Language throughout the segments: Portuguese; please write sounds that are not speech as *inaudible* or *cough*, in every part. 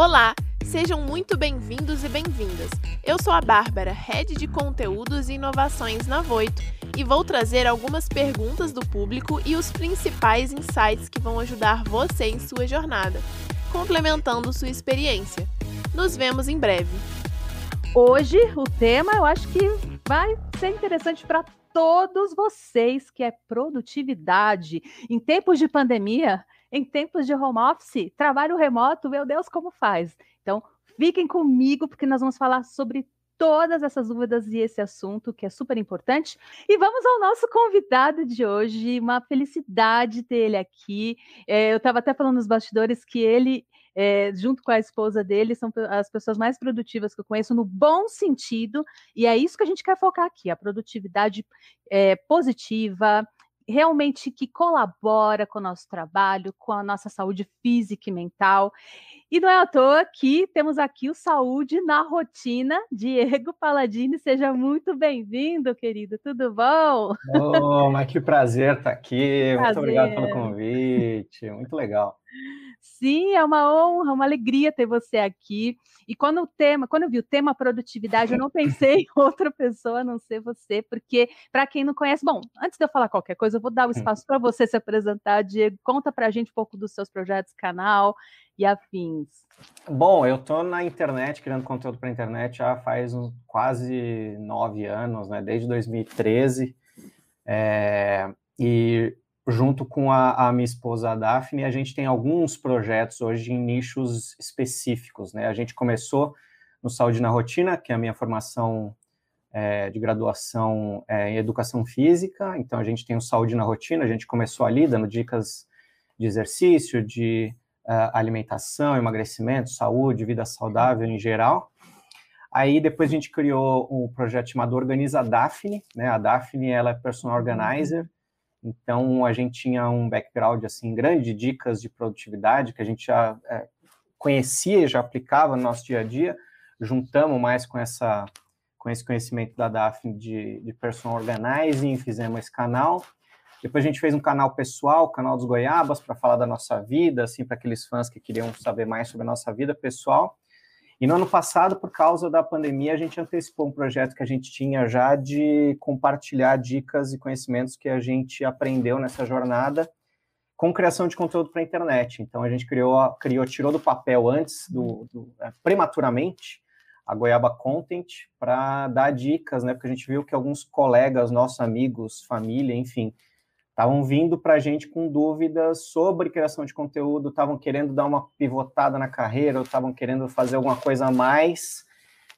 Olá, sejam muito bem-vindos e bem-vindas. Eu sou a Bárbara, Head de Conteúdos e Inovações na Voito, e vou trazer algumas perguntas do público e os principais insights que vão ajudar você em sua jornada, complementando sua experiência. Nos vemos em breve. Hoje o tema eu acho que vai ser interessante para todos vocês, que é produtividade. Em tempos de pandemia, em tempos de home office, trabalho remoto, meu Deus, como faz? Então, fiquem comigo, porque nós vamos falar sobre todas essas dúvidas e esse assunto que é super importante. E vamos ao nosso convidado de hoje, uma felicidade ter ele aqui. É, eu estava até falando nos bastidores que ele, é, junto com a esposa dele, são as pessoas mais produtivas que eu conheço, no bom sentido, e é isso que a gente quer focar aqui: a produtividade é, positiva, realmente que colabora com o nosso trabalho, com a nossa saúde física e mental. E não é à toa que temos aqui o Saúde na Rotina, Diego Paladini. Seja muito bem-vindo, querido. Tudo bom? Oh, mas que prazer estar aqui. Prazer. Muito obrigado pelo convite. Muito legal. Sim, é uma honra, uma alegria ter você aqui. E quando o tema, quando eu vi o tema produtividade, eu não pensei em *laughs* outra pessoa a não ser você, porque para quem não conhece, bom, antes de eu falar qualquer coisa, eu vou dar o espaço para você se apresentar, Diego. Conta para a gente um pouco dos seus projetos, canal e afins. Bom, eu estou na internet, criando conteúdo para internet já faz uns, quase nove anos, né? Desde 2013. É, e junto com a, a, minha esposa a Daphne, a gente tem alguns projetos hoje em nichos específicos, né? A gente começou no Saúde na Rotina, que é a minha formação é, de graduação é, em Educação Física, então a gente tem o Saúde na Rotina, a gente começou ali dando dicas de exercício, de uh, alimentação, emagrecimento, saúde, vida saudável em geral. Aí depois a gente criou um projeto chamado Organiza Daphne, né? A Daphne, ela é personal organizer, então, a gente tinha um background assim grande de dicas de produtividade que a gente já é, conhecia e já aplicava no nosso dia a dia. Juntamos mais com essa com esse conhecimento da Daphne de, de personal organizing, fizemos esse canal. Depois a gente fez um canal pessoal, canal dos Goiabas, para falar da nossa vida, assim, para aqueles fãs que queriam saber mais sobre a nossa vida pessoal. E no ano passado, por causa da pandemia, a gente antecipou um projeto que a gente tinha já de compartilhar dicas e conhecimentos que a gente aprendeu nessa jornada com criação de conteúdo para a internet. Então a gente criou, criou, tirou do papel antes, do, do é, prematuramente, a Goiaba Content para dar dicas, né? Porque a gente viu que alguns colegas, nossos amigos, família, enfim, estavam vindo para a gente com dúvidas sobre criação de conteúdo, estavam querendo dar uma pivotada na carreira, estavam querendo fazer alguma coisa a mais.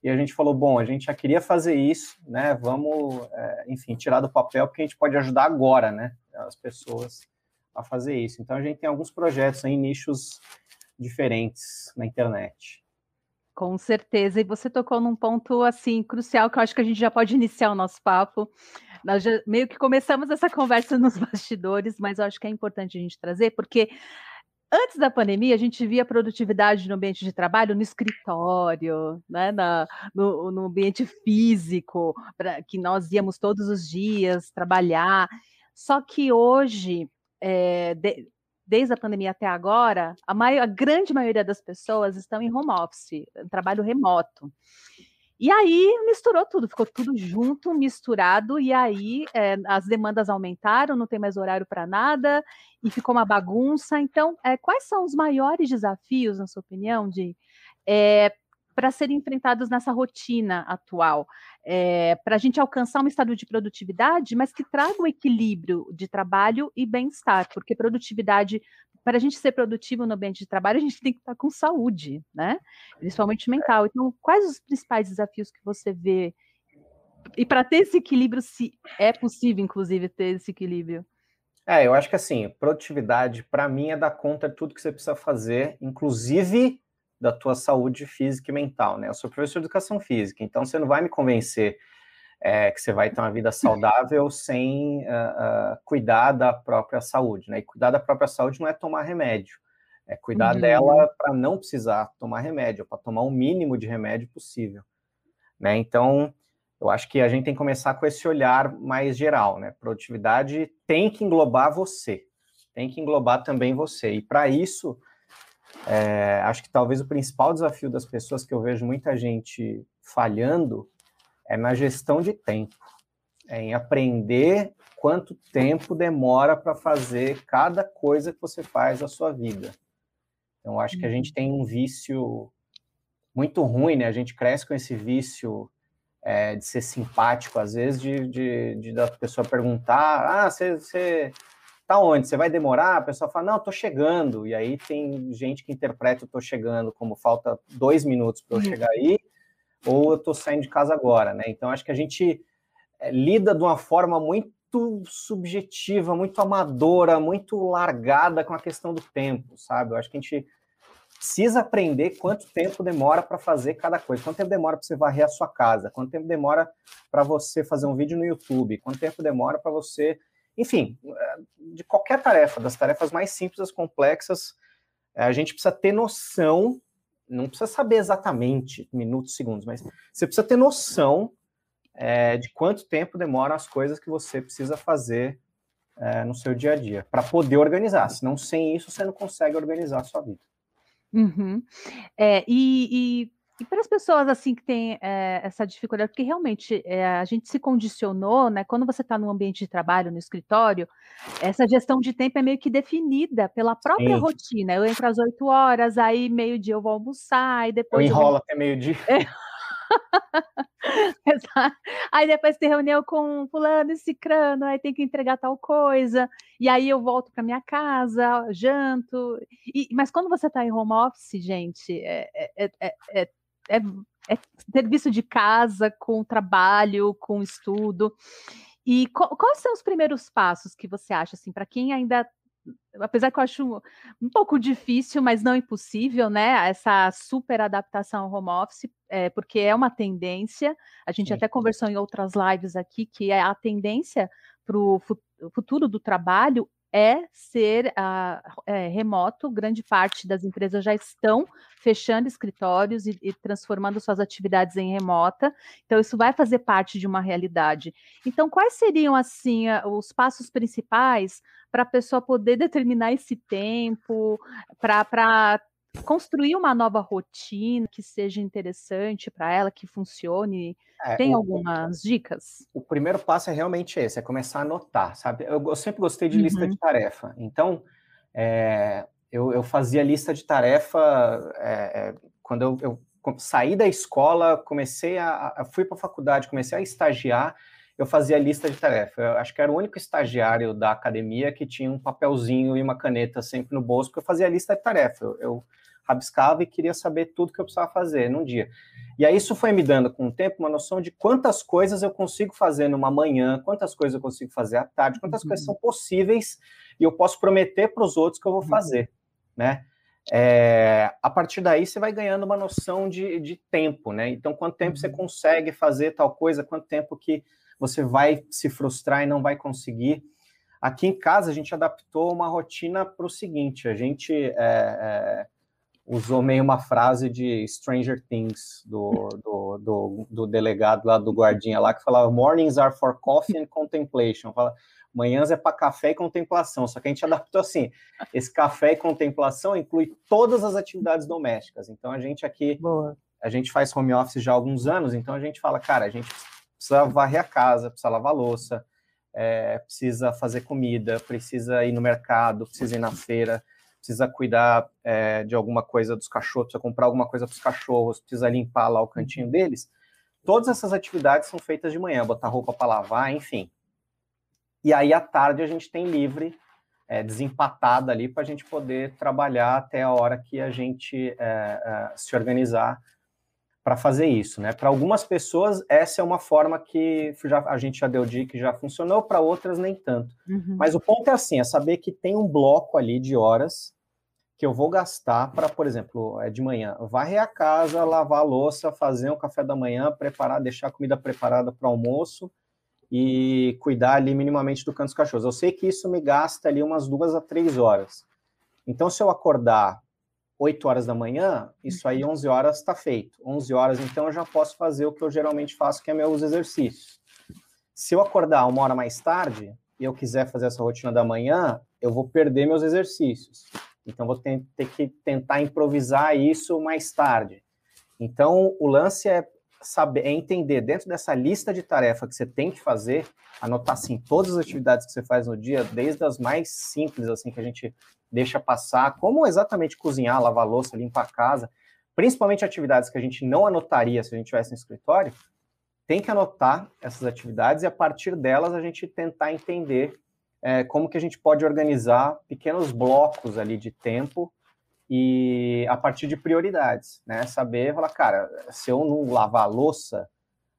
E a gente falou: bom, a gente já queria fazer isso, né? Vamos, é, enfim, tirar do papel, porque a gente pode ajudar agora, né? As pessoas a fazer isso. Então a gente tem alguns projetos em nichos diferentes na internet. Com certeza. E você tocou num ponto assim crucial que eu acho que a gente já pode iniciar o nosso papo. Nós já meio que começamos essa conversa *laughs* nos bastidores, mas eu acho que é importante a gente trazer, porque antes da pandemia, a gente via produtividade no ambiente de trabalho, no escritório, né, na, no, no ambiente físico, pra, que nós íamos todos os dias trabalhar. Só que hoje, é, de, desde a pandemia até agora, a, maior, a grande maioria das pessoas estão em home office, trabalho remoto. E aí misturou tudo, ficou tudo junto, misturado, e aí é, as demandas aumentaram, não tem mais horário para nada, e ficou uma bagunça. Então, é, quais são os maiores desafios, na sua opinião, de é, para serem enfrentados nessa rotina atual? Para a gente alcançar um estado de produtividade, mas que traga um equilíbrio de trabalho e bem-estar, porque produtividade para a gente ser produtivo no ambiente de trabalho, a gente tem que estar com saúde, né? Principalmente mental. Então, quais os principais desafios que você vê? E para ter esse equilíbrio, se é possível, inclusive, ter esse equilíbrio? É, eu acho que assim, produtividade, para mim, é dar conta de tudo que você precisa fazer, inclusive da tua saúde física e mental, né? Eu sou professor de educação física, então você não vai me convencer é, que você vai ter uma vida saudável sem uh, uh, cuidar da própria saúde, né? E cuidar da própria saúde não é tomar remédio, é cuidar uhum. dela para não precisar tomar remédio, para tomar o mínimo de remédio possível, né? Então, eu acho que a gente tem que começar com esse olhar mais geral, né? Produtividade tem que englobar você, tem que englobar também você. E para isso, é, acho que talvez o principal desafio das pessoas que eu vejo muita gente falhando é na gestão de tempo, é em aprender quanto tempo demora para fazer cada coisa que você faz na sua vida. Então, acho que a gente tem um vício muito ruim, né? A gente cresce com esse vício é, de ser simpático, às vezes, de, de, de da pessoa perguntar: ah, você tá onde? Você vai demorar? A pessoa fala: não, tô chegando. E aí tem gente que interpreta o tô chegando como falta dois minutos para eu uhum. chegar aí ou eu estou saindo de casa agora, né? Então acho que a gente é, lida de uma forma muito subjetiva, muito amadora, muito largada com a questão do tempo, sabe? Eu acho que a gente precisa aprender quanto tempo demora para fazer cada coisa. Quanto tempo demora para você varrer a sua casa? Quanto tempo demora para você fazer um vídeo no YouTube? Quanto tempo demora para você, enfim, é, de qualquer tarefa, das tarefas mais simples às complexas, é, a gente precisa ter noção não precisa saber exatamente minutos, segundos, mas você precisa ter noção é, de quanto tempo demoram as coisas que você precisa fazer é, no seu dia a dia, para poder organizar. Senão, sem isso, você não consegue organizar a sua vida. Uhum. É, e, e e para as pessoas assim que têm é, essa dificuldade, porque realmente é, a gente se condicionou, né? Quando você está no ambiente de trabalho, no escritório, essa gestão de tempo é meio que definida pela própria Sim. rotina. Eu entro às 8 horas, aí meio-dia eu vou almoçar, e depois. Eu enrolo eu... até meio-dia. *laughs* É. aí depois tem reunião com fulano e cicrano, aí tem que entregar tal coisa, e aí eu volto para minha casa, janto. E, mas quando você está em home office, gente, é, é, é, é é, serviço de casa com trabalho, com estudo. E quais são os primeiros passos que você acha, assim, para quem ainda apesar que eu acho um, um, pouco difícil, mas não impossível, né? Essa super adaptação ao home office, é, porque é uma tendência. A gente Sim. até conversou em outras lives aqui que é a tendência para o futuro do trabalho é ser uh, é, remoto. Grande parte das empresas já estão fechando escritórios e, e, transformando suas atividades em remota. Então, isso vai fazer parte de uma realidade. Então, quais seriam, assim, os passos principais para a pessoa poder determinar esse tempo, para construir uma nova rotina que seja interessante para ela, que funcione? É, Tem o, algumas dicas? O primeiro passo é realmente esse, é começar a anotar, sabe? Eu, eu sempre gostei de uhum. lista de tarefa. Então, é, eu, eu, fazia lista de tarefa é, quando eu, eu, saí da escola, comecei a, a fui para a faculdade, comecei a estagiar, eu fazia lista de tarefa. Eu acho que era o único estagiário da academia que tinha um papelzinho e uma caneta sempre no bolso, porque eu fazia lista de tarefa. Eu, eu rabiscava e queria saber tudo que eu precisava fazer num dia. E aí isso foi me dando com o tempo uma noção de quantas coisas eu consigo fazer numa manhã, quantas coisas eu consigo fazer à tarde, quantas uhum. coisas são possíveis e eu posso prometer para os outros que eu vou uhum. fazer, né? É, a partir daí você vai ganhando uma noção de, de tempo, né? Então, quanto tempo você uhum. consegue fazer tal coisa, quanto tempo que você vai se frustrar e não vai conseguir. Aqui em casa a gente adaptou uma rotina para o seguinte: a gente é, é, usou meio uma frase de Stranger Things, do, do, do, do, delegado lá, do guardinha lá, que falava Mornings are for coffee and contemplation. Fala, manhãs é para café e contemplação. Só que a gente *laughs* adaptou assim: esse café e contemplação inclui todas as atividades domésticas. Então a gente aqui, Boa. a gente faz home office já há alguns anos, então a gente fala, cara, a gente precisa varrer a casa, precisa lavar louça, é, precisa fazer comida, precisa ir no mercado, precisa ir na feira precisa cuidar é, de alguma coisa dos cachorros, precisa comprar alguma coisa para os cachorros, precisa limpar lá o cantinho uhum. deles. Todas essas atividades são feitas de manhã, botar roupa para lavar, enfim. E aí à tarde a gente tem livre, é, desempatada ali, para a gente poder trabalhar até a hora que a gente é, é se organizar para fazer isso, né? Para algumas pessoas essa é uma forma que já, a gente já deu dica que já funcionou, para outras nem tanto. Uhum. Mas o ponto é assim, é saber que tem um bloco ali de horas que eu vou gastar para, por exemplo, é de manhã, varrer a casa, lavar a louça, fazer um café da manhã, preparar, deixar a comida preparada para o almoço e cuidar ali minimamente do canto dos cachorros. Eu sei que isso me gasta ali umas duas a três horas. Então, se eu acordar 8 horas da manhã, isso aí 11 horas está feito. 11 horas, então, eu já posso fazer o que eu geralmente faço, que é meus exercícios. Se eu acordar uma hora mais tarde e eu quiser fazer essa rotina da manhã, eu vou perder meus exercícios. Então, vou ter, ter que tentar improvisar isso mais tarde. Então, o lance é saber, é entender dentro dessa lista de tarefa que você tem que fazer, anotar assim todas as atividades que você faz no dia, desde as mais simples assim que a gente deixa passar, como exatamente cozinhar, lavar louça, limpar a casa, principalmente atividades que a gente não anotaria se a gente tivesse no escritório, tem que anotar essas atividades e a partir delas a gente tentar entender é, como que a gente pode organizar pequenos blocos ali de tempo e a partir de prioridades, né? Saber, falar, cara, se eu não lavar a louça,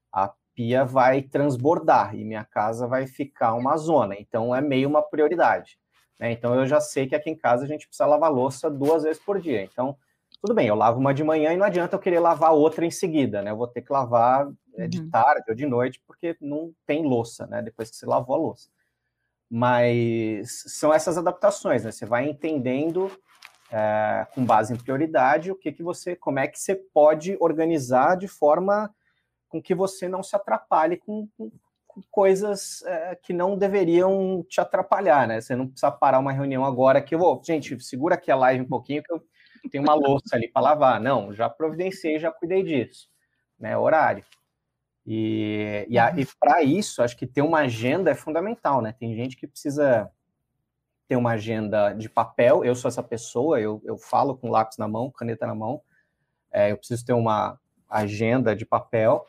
a pia vai transbordar e minha casa vai ficar uma zona. Então é meio uma prioridade. Né? Então eu já sei que aqui em casa a gente precisa lavar louça duas vezes por dia. Então, tudo bem, eu lavo uma de manhã e não adianta eu querer lavar outra em seguida, né? Eu vou ter que lavar é, de uhum. tarde ou de noite, porque não tem louça, né? Depois que você lavou a louça. Mas são essas adaptações, né? Você vai entendendo é, com base em prioridade o que, que você, como é que você pode organizar de forma com que você não se atrapalhe com, com, com coisas é, que não deveriam te atrapalhar, né? Você não precisa parar uma reunião agora que eu vou, gente, segura aqui a live um pouquinho que eu tenho uma louça ali para lavar. Não, já providenciei, já cuidei disso, né? Horário. E, e, e para isso, acho que ter uma agenda é fundamental, né? Tem gente que precisa ter uma agenda de papel. Eu sou essa pessoa, eu, eu falo com lápis na mão, caneta na mão. É, eu preciso ter uma agenda de papel.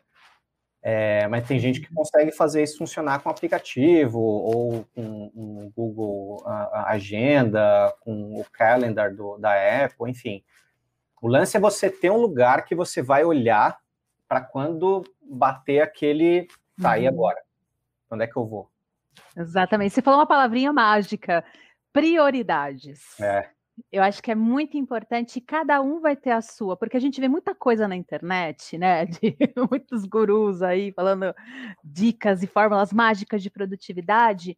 É, mas tem gente que consegue fazer isso funcionar com aplicativo ou com um Google Agenda, com o Calendar do, da Apple, enfim. O lance é você ter um lugar que você vai olhar para quando bater aquele. Tá, uhum. e agora? Onde é que eu vou? Exatamente. Você falou uma palavrinha mágica: prioridades. É. Eu acho que é muito importante, cada um vai ter a sua, porque a gente vê muita coisa na internet, né? *laughs* De muitos gurus aí falando dicas e fórmulas mágicas de produtividade.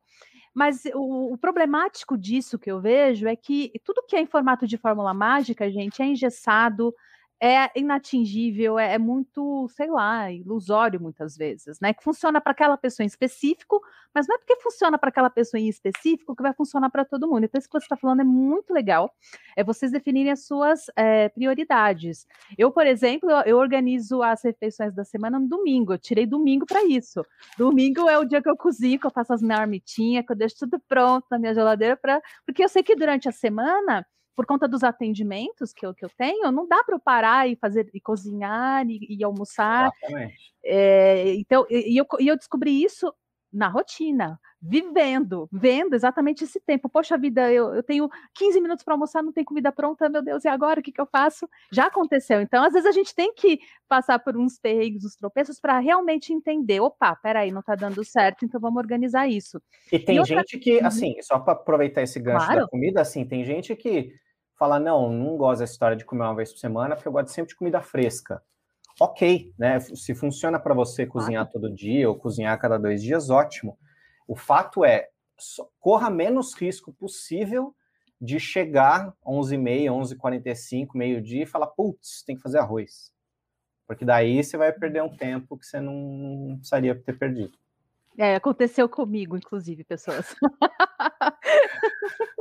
Mas o, o, problemático disso que eu vejo é que tudo que é em formato de fórmula mágica, gente, é engessado, é inatingível, é, é, muito, sei lá, ilusório muitas vezes, né? Que funciona para aquela pessoa em específico, mas não é porque funciona para aquela pessoa em específico que vai funcionar para todo mundo. Então, isso que você está falando é muito legal, é vocês definirem as suas é, prioridades. Eu, por exemplo, eu, eu, organizo as refeições da semana no domingo, eu tirei domingo para isso. Domingo é o dia que eu cozinho, que eu faço as marmitinhas, que eu deixo tudo pronto na minha geladeira, pra... porque eu sei que durante a semana por conta dos atendimentos que eu, que eu tenho, não dá para eu parar e fazer e cozinhar e, e almoçar. É, então, e, e, eu, e eu descobri isso na rotina, vivendo, vendo exatamente esse tempo. Poxa vida, eu, eu tenho 15 minutos para almoçar, não tem comida pronta, meu Deus, e agora o que, que eu faço? Já aconteceu. Então, às vezes a gente tem que passar por uns perrengues, uns tropeços, para realmente entender: opa, peraí, não está dando certo, então vamos organizar isso. E tem e outra... gente que, uhum. assim, só para aproveitar esse gancho claro. da comida, assim, tem gente que fala, não, não gosto dessa história de comer uma vez por semana, porque eu gosto sempre de comida fresca. Ok, né? Se funciona para você cozinhar todo dia ou cozinhar a cada dois dias, ótimo. O fato é, corra menos risco possível de chegar 11h30, 11h45, meio-dia e falar, putz, tem que fazer arroz. Porque daí você vai perder um tempo que você não precisaria ter perdido. É, aconteceu comigo, inclusive, pessoas.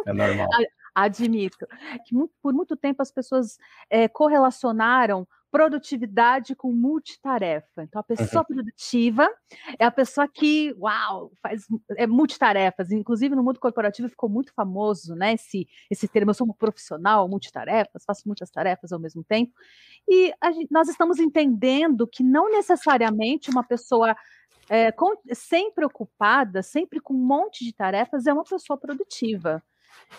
É normal *laughs* admito, que por muito tempo as pessoas é, correlacionaram produtividade com multitarefa. Então, a pessoa uhum. produtiva é a pessoa que, uau, faz é, multitarefas. Inclusive, no mundo corporativo ficou muito famoso, né, esse, esse termo, eu sou um profissional, multitarefas, faço muitas tarefas ao mesmo tempo. E gente, nós estamos entendendo que não necessariamente uma pessoa é, com, sempre ocupada, sempre com um monte de tarefas, é uma pessoa produtiva.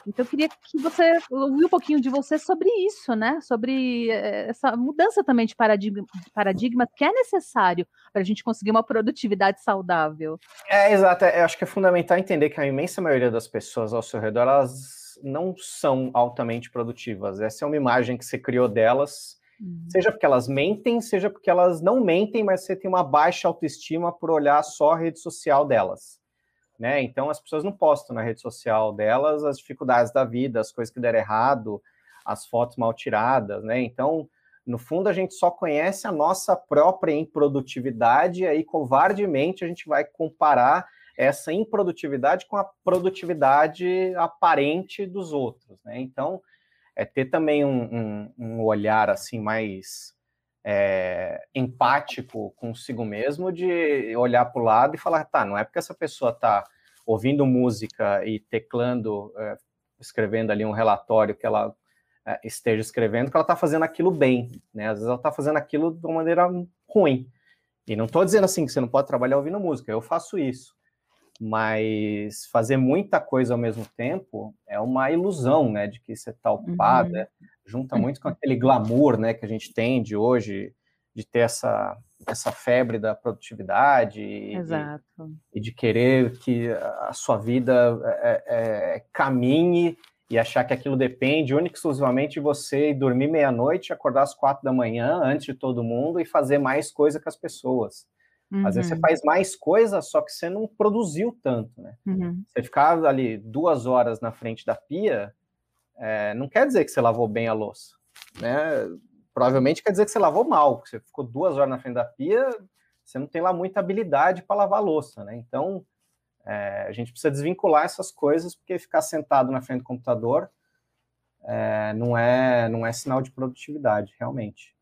Então, eu queria que você ouvir um pouquinho de você sobre isso, né? Sobre eh, essa mudança também de paradigma, paradigma que é necessário para a gente conseguir uma produtividade saudável. É, exato. Eu acho que é fundamental entender que a imensa maioria das pessoas ao seu redor, elas não são altamente produtivas. Essa é uma imagem que você criou delas, uhum. seja porque elas mentem, seja porque elas não mentem, mas você tem uma baixa autoestima por olhar só a rede social delas. Né? Então as pessoas não postam na rede social delas as dificuldades da vida, as coisas que deram errado, as fotos mal tiradas, né? Então, no fundo, a gente só conhece a nossa própria improdutividade, e aí covardemente a gente vai comparar essa improdutividade com a produtividade aparente dos outros, né? Então, é ter também um, um, um olhar assim mais é, empático consigo mesmo, de olhar para o lado e falar, tá, não é porque essa pessoa está ouvindo música e teclando, é, escrevendo ali um relatório que ela é, esteja escrevendo que ela está fazendo aquilo bem, né? Às vezes ela está fazendo aquilo de uma maneira ruim. E não estou dizendo assim que você não pode trabalhar ouvindo música, eu faço isso mas fazer muita coisa ao mesmo tempo é uma ilusão, né, de que você está ocupado, uhum. né? junta muito com aquele glamour, né, que a gente tem de hoje, de ter essa, essa febre da produtividade Exato. E, e de querer que a sua vida é, é, é, caminhe e achar que aquilo depende única e exclusivamente de você ir dormir meia-noite, acordar às quatro da manhã antes de todo mundo e fazer mais coisa que as pessoas. Uhum. Às vezes você uhum. faz mais coisa, só que você não produziu tanto, né? Uhum. Você ficar ali duas horas na frente da pia, é, não quer dizer que você lavou bem a louça, né? Provavelmente quer dizer que você lavou mal, porque você ficou duas horas na frente da pia, você não tem lá muita habilidade para lavar a louça, né? Então, é, a gente precisa desvincular essas coisas, porque ficar sentado na frente do computador é, não, é, não é sinal de produtividade, realmente.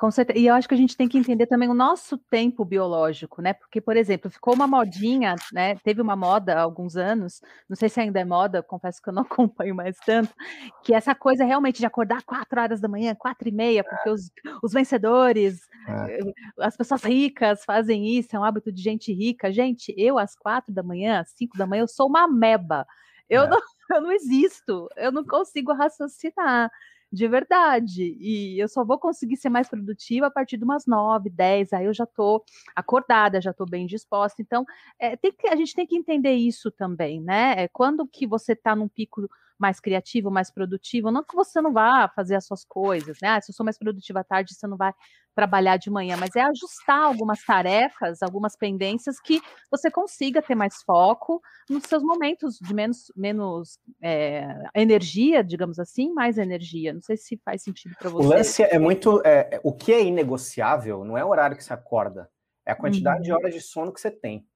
Com certeza. E eu acho que a gente tem que entender também o nosso tempo biológico, né? Porque, por exemplo, ficou uma modinha, né? Teve uma moda há alguns anos, não sei se ainda é moda, confesso que eu não *laughs* acompanho mais tanto, que essa coisa realmente de acordar quatro horas da manhã, quatro e meia, porque os, os vencedores, é. Eh, as pessoas ricas fazem isso, é um hábito de gente rica. Gente, eu às quatro da manhã, às cinco da manhã, eu sou uma meba. Eu, é. não, *laughs* eu não existo, eu não consigo raciocinar de verdade. E eu só vou conseguir ser mais produtiva a partir de umas 9, 10, aí eu já estou acordada, já estou bem disposta. Então, é, tem que, a gente tem que entender isso também, né? É, quando que você está num pico mais criativo, mais produtivo, não que você não vá fazer as suas coisas, né? Ah, se eu sou mais produtiva à tarde, você não vai trabalhar de manhã, mas é ajustar algumas tarefas, algumas pendências que você consiga ter mais foco nos seus momentos de menos, menos é, energia, digamos assim, mais energia. Não sei se faz sentido para você. O lance é muito. É, o que é inegociável não é o horário que você acorda, é a quantidade uhum. de horas de sono que você tem.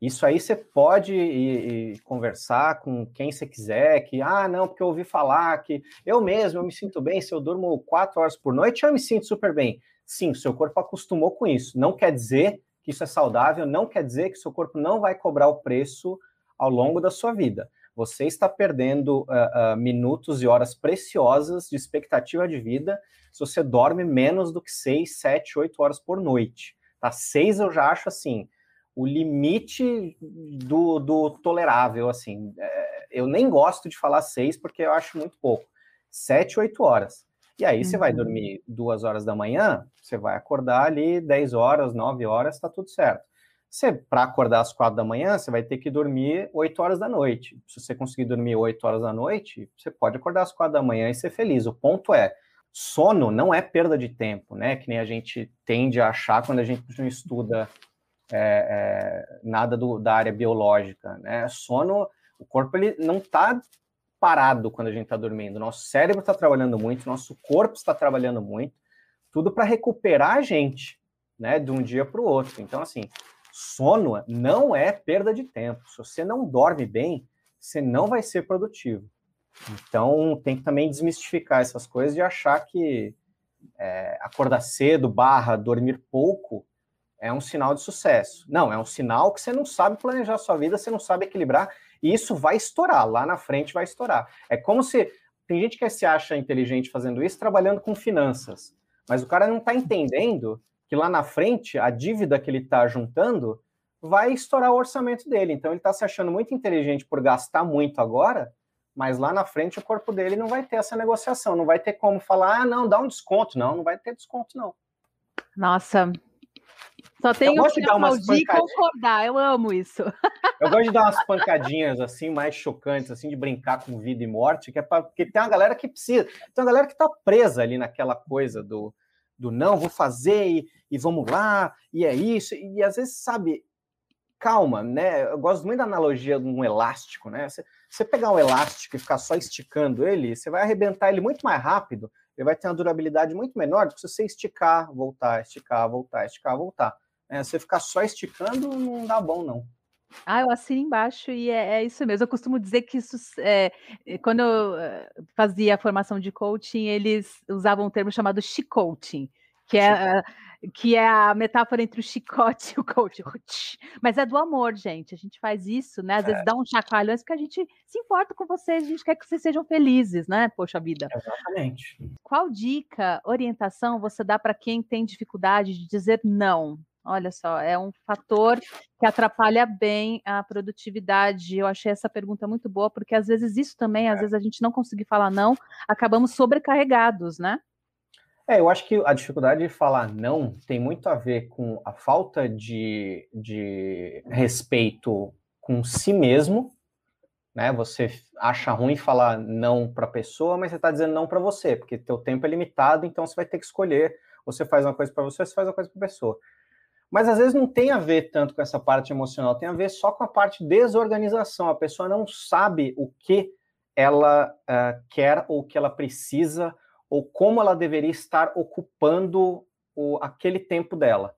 Isso aí você pode ir, ir, conversar com quem você quiser, que, ah, não, porque eu ouvi falar que eu mesmo, eu me sinto bem, se eu durmo quatro horas por noite, eu me sinto super bem. Sim, seu corpo acostumou com isso. Não quer dizer que isso é saudável, não quer dizer que seu corpo não vai cobrar o preço ao longo da sua vida. Você está perdendo uh, uh, minutos e horas preciosas de expectativa de vida se você dorme menos do que seis, sete, oito horas por noite. Tá? Seis eu já acho assim o limite do, do tolerável, assim. É, eu nem gosto de falar seis, porque eu acho muito pouco. Sete, oito horas. E aí uhum. você vai uhum. dormir duas horas da manhã, você vai acordar ali dez horas, nove horas, tá tudo certo. Você, para acordar às quatro da manhã, você vai ter que dormir oito horas da noite. Se você conseguir dormir oito horas da noite, você pode acordar às quatro da manhã e ser feliz. O ponto é, sono não é perda de tempo, né? Que nem a gente tende a achar quando a gente não estuda é, é, nada do, da área biológica, né? Sono, o corpo ele não está parado quando a gente está dormindo. Nosso cérebro está trabalhando muito, nosso corpo está trabalhando muito, tudo para recuperar a gente, né? De um dia para o outro. Então, assim, sono não é perda de tempo. Se você não dorme bem, você não vai ser produtivo. Então, tem que também desmistificar essas coisas e achar que é, acordar cedo barra dormir pouco é um sinal de sucesso. Não, é um sinal que você não sabe planejar a sua vida, você não sabe equilibrar, e isso vai estourar, lá na frente vai estourar. É como se. Tem gente que se acha inteligente fazendo isso, trabalhando com finanças, mas o cara não está entendendo que lá na frente a dívida que ele está juntando vai estourar o orçamento dele. Então ele está se achando muito inteligente por gastar muito agora, mas lá na frente o corpo dele não vai ter essa negociação, não vai ter como falar, ah, não, dá um desconto. Não, não vai ter desconto, não. Nossa, Só tenho que aplaudir e concordar, eu amo isso. Eu gosto de dar umas pancadinhas assim, mais chocantes, assim, de brincar com vida e morte, que é pra, porque tem uma galera que precisa, tem uma galera que tá presa ali naquela coisa do, do não, vou fazer e, e vamos lá, e é isso, e às vezes, sabe, calma, né? Eu gosto muito da analogia de um elástico, né? Você, você pegar um elástico e ficar só esticando ele, você vai arrebentar ele muito mais rápido, ele vai ter uma durabilidade muito menor do que se você esticar, voltar, esticar, voltar, esticar, voltar. É, você ficar só esticando não dá bom, não. Ah, eu assino embaixo e é, é isso mesmo. Eu costumo dizer que isso, é, quando eu eh, fazia a formação de coaching, eles usavam um termo chamado chicoaching, que é, que é a metáfora entre o chicote e o coach. Mas é do amor, gente. A gente faz isso, né? Às é. vezes dá um chacoalhão porque a gente se importa com vocês, a gente quer que vocês sejam felizes, né? Poxa vida. Exatamente. Qual dica, orientação você dá para quem tem dificuldade de dizer não? Olha só, é um fator que atrapalha bem a produtividade. Eu achei essa pergunta muito boa, porque às vezes isso também, às vezes a gente não conseguir falar não, acabamos sobrecarregados, né? É, eu acho que a dificuldade de falar não tem muito a ver com a falta de, de respeito com si mesmo, né? Você acha ruim falar não para a pessoa, mas você está dizendo não para você, porque teu tempo é limitado, então você vai ter que escolher. Você faz uma coisa para você, você faz uma coisa para a pessoa. Mas às vezes não tem a ver tanto com essa parte emocional, tem a ver só com a parte desorganização. A pessoa não sabe o que ela uh, quer ou o que ela precisa ou como ela deveria estar ocupando o, aquele tempo dela.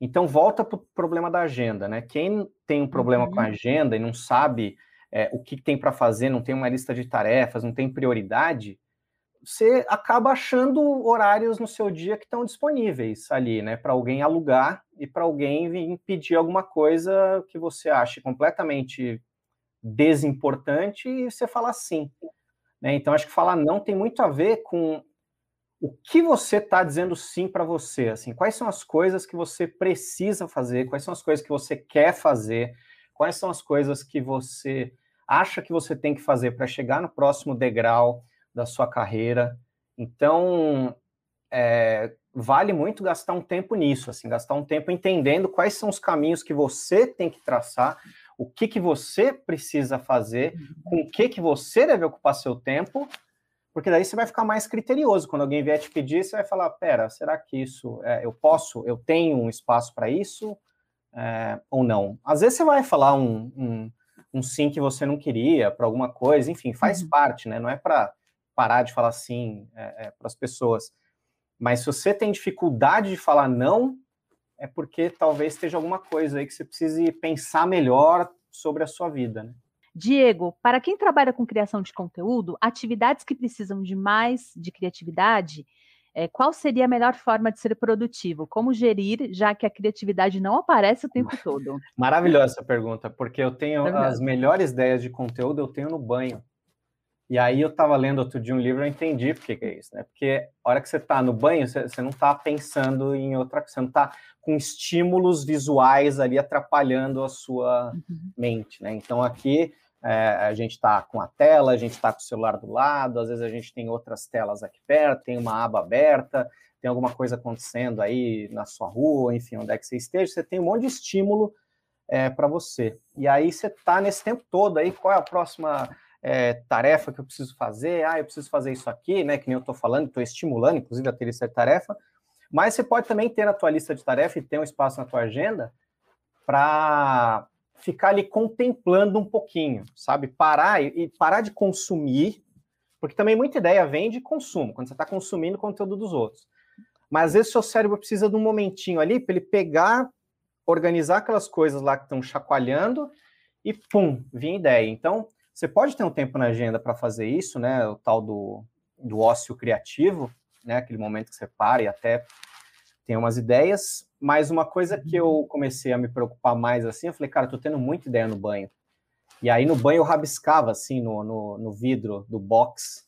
Então volta para o problema da agenda, né? Quem tem um problema uhum. com a uhum. agenda e não sabe é, o que tem para fazer, não tem uma lista de tarefas, não tem prioridade, você acaba achando horários no seu dia que estão disponíveis ali, né? Para alguém alugar e para alguém vir pedir alguma coisa que você ache completamente desimportante e você fala sim. Né? Então, acho que falar não tem muito a ver com o que você está dizendo sim para você. Assim, quais são as coisas que você precisa fazer, quais são as coisas que você quer fazer, quais são as coisas que você acha que você tem que fazer para chegar no próximo degrau da sua carreira. Então, é, vale muito gastar um tempo nisso, assim, gastar um tempo entendendo quais são os caminhos que você tem que traçar, o que, que você precisa fazer, com o que, que você deve ocupar seu tempo, porque daí você vai ficar mais criterioso. Quando alguém vier te pedir, você vai falar: pera, será que isso é, eu posso, eu tenho um espaço para isso é, ou não? Às vezes você vai falar um, um, um sim que você não queria para alguma coisa, enfim, faz uhum. parte, né? Não é para parar de falar sim é, é, para as pessoas. Mas se você tem dificuldade de falar não, é porque talvez esteja alguma coisa aí que você precise pensar melhor sobre a sua vida, né? Diego, para quem trabalha com criação de conteúdo, atividades que precisam de mais de criatividade, é, qual seria a melhor forma de ser produtivo? Como gerir, já que a criatividade não aparece o tempo *laughs* todo? Maravilhosa essa pergunta, porque eu tenho as melhores ideias de conteúdo, eu tenho no banho. E aí eu estava lendo outro dia um livro, eu entendi por que, que é isso, né? Porque a hora que você está no banho, você, você não está pensando em outra coisa, você não está com estímulos visuais ali atrapalhando a sua uhum. mente, né? Então aqui é, a gente está com a tela, a gente está com o celular do lado, às vezes a gente tem outras telas aqui perto, tem uma aba aberta, tem alguma coisa acontecendo aí na sua rua, enfim, onde é que você esteja, você tem um monte de estímulo é, para você. E aí você está nesse tempo todo aí, qual é a próxima é, tarefa que eu preciso fazer, ah, eu preciso fazer isso aqui, né? Que nem eu estou falando, estou estimulando, inclusive, a ter de tarefa. Mas você pode também ter na tua lista de tarefa e ter um espaço na tua agenda para ficar ali contemplando um pouquinho, sabe? Parar e, parar de consumir, porque também muita ideia vem de consumo, quando você está consumindo conteúdo dos outros. Mas às vezes seu cérebro precisa de um momentinho ali para ele pegar, organizar aquelas coisas lá que estão chacoalhando e pum, vir ideia. Então, você pode ter um tempo na agenda para fazer isso, né? O tal do, do ócio criativo, né? Aquele momento que você para e até tem umas ideias. Mas uma coisa que eu uhum. comecei a me preocupar mais assim, eu falei, cara, eu tô tendo muita ideia no banho. E aí no banho eu rabiscava assim no, no, no vidro do box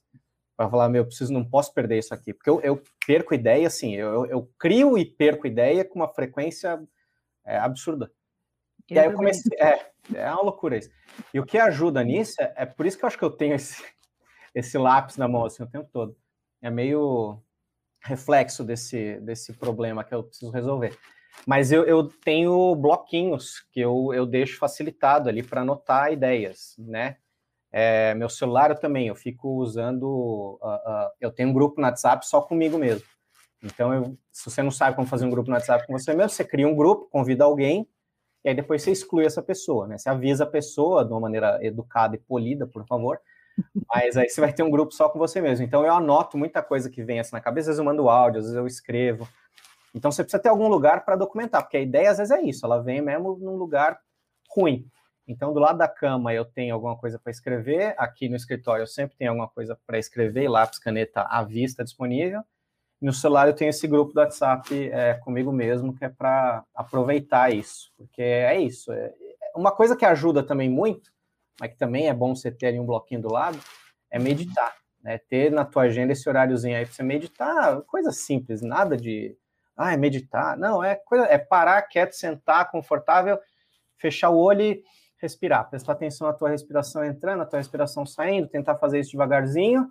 para falar, meu, preciso, não posso perder isso aqui, porque eu, eu perco ideia assim, eu, eu, crio e perco ideia com uma frequência é, absurda. E aí eu comecei. É, é uma loucura isso. E o que ajuda nisso é, é por isso que eu acho que eu tenho *laughs* esse, esse lápis na mão assim o tempo todo. É meio reflexo desse, desse problema que eu preciso resolver. Mas eu, eu tenho bloquinhos que eu, eu deixo facilitado ali para anotar ideias, né? É, meu celular eu também, eu fico usando. Uh, uh, eu tenho um grupo no WhatsApp só comigo mesmo. Então, eu, se você não sabe como fazer um grupo no WhatsApp com você mesmo, você cria um grupo, convida alguém, e aí depois você exclui essa pessoa, né? Você avisa a pessoa de uma maneira educada e polida, por favor. *laughs* Mas aí você vai ter um grupo só com você mesmo. Então eu anoto muita coisa que vem assim na cabeça, às vezes eu mando áudio, às vezes eu escrevo. Então você precisa ter algum lugar para documentar, porque a ideia às vezes é isso, ela vem mesmo num lugar ruim. Então, do lado da cama eu tenho alguma coisa para escrever, aqui no escritório eu sempre tenho alguma coisa para escrever, lápis, caneta à vista disponível. No celular eu tenho esse grupo do WhatsApp é, comigo mesmo, que é para aproveitar isso, porque é isso. É, uma coisa que ajuda também muito, mas que também é bom você ter ali um bloquinho do lado, é meditar. Né? Ter na tua agenda esse horáriozinho aí para você meditar, coisa simples, nada de ah, é meditar. Não, é coisa, é parar quieto, sentar, confortável, fechar o olho e respirar. Prestar atenção na tua respiração entrando, na tua respiração saindo, tentar fazer isso devagarzinho.